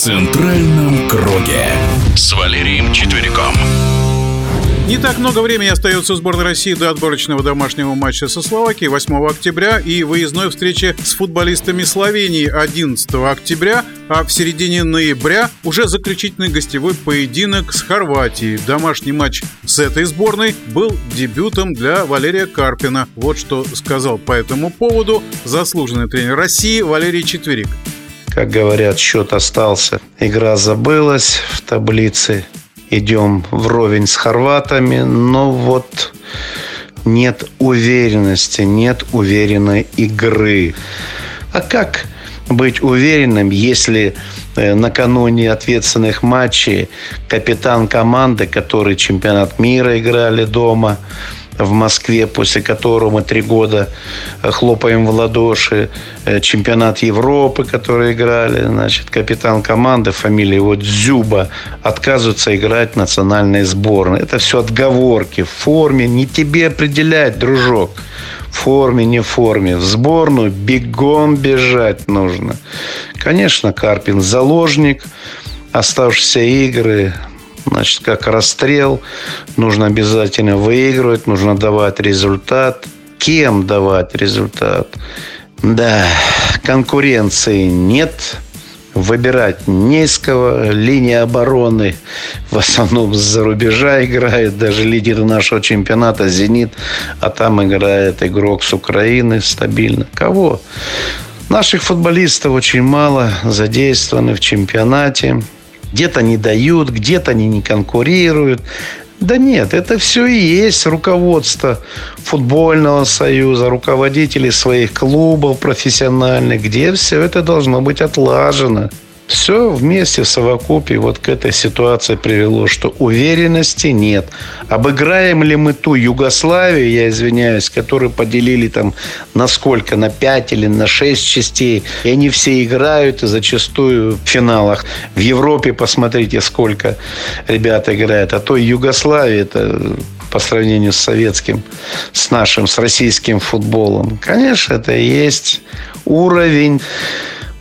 центральном круге» с Валерием Четвериком. Не так много времени остается сборной России до отборочного домашнего матча со Словакией 8 октября и выездной встречи с футболистами Словении 11 октября, а в середине ноября уже заключительный гостевой поединок с Хорватией. Домашний матч с этой сборной был дебютом для Валерия Карпина. Вот что сказал по этому поводу заслуженный тренер России Валерий Четверик. Как говорят, счет остался. Игра забылась в таблице идем вровень с хорватами, но вот нет уверенности, нет уверенной игры. А как быть уверенным, если э, накануне ответственных матчей капитан команды, который чемпионат мира играли дома, в Москве, после которого мы три года э, хлопаем в ладоши. Э, чемпионат Европы, который играли. Значит, капитан команды, фамилия его Дзюба, отказывается играть в национальной сборной. Это все отговорки. В форме не тебе определять, дружок. В форме, не в форме. В сборную бегом бежать нужно. Конечно, Карпин заложник. Оставшиеся игры Значит, как расстрел, нужно обязательно выигрывать, нужно давать результат. Кем давать результат? Да, конкуренции нет, выбирать не из. Линия обороны в основном за рубежа играет. Даже лидер нашего чемпионата «Зенит», а там играет игрок с Украины стабильно. Кого? Наших футболистов очень мало задействованы в чемпионате. Где-то не дают, где-то они не конкурируют. Да нет, это все и есть руководство футбольного союза, руководители своих клубов профессиональных, где все это должно быть отлажено. Все вместе в совокупе вот к этой ситуации привело, что уверенности нет. Обыграем ли мы ту Югославию, я извиняюсь, которую поделили там на сколько, на 5 или на 6 частей, и они все играют, и зачастую в финалах. В Европе посмотрите, сколько ребят играет. А то Югославия, это по сравнению с советским, с нашим, с российским футболом. Конечно, это и есть уровень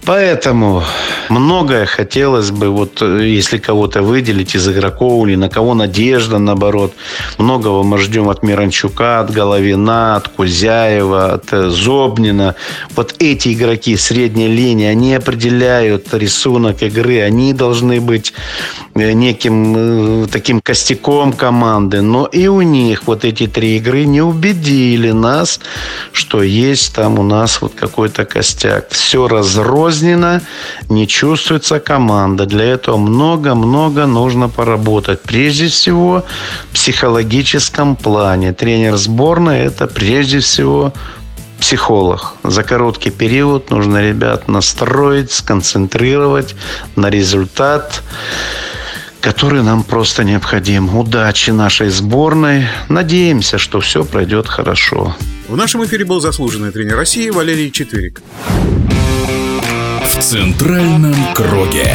Поэтому многое хотелось бы, вот если кого-то выделить из игроков или на кого надежда, наоборот. Многого мы ждем от Миранчука, от Головина, от Кузяева, от э, Зобнина. Вот эти игроки средней линии, они определяют рисунок игры, они должны быть э, неким э, таким костяком команды. Но и у них вот эти три игры не убедили нас, что есть там у нас вот какой-то костяк. Все разрознь разрозненно, не чувствуется команда. Для этого много-много нужно поработать. Прежде всего, в психологическом плане. Тренер сборной – это прежде всего психолог. За короткий период нужно ребят настроить, сконцентрировать на результат который нам просто необходим. Удачи нашей сборной. Надеемся, что все пройдет хорошо. В нашем эфире был заслуженный тренер России Валерий Четверик в центральном круге.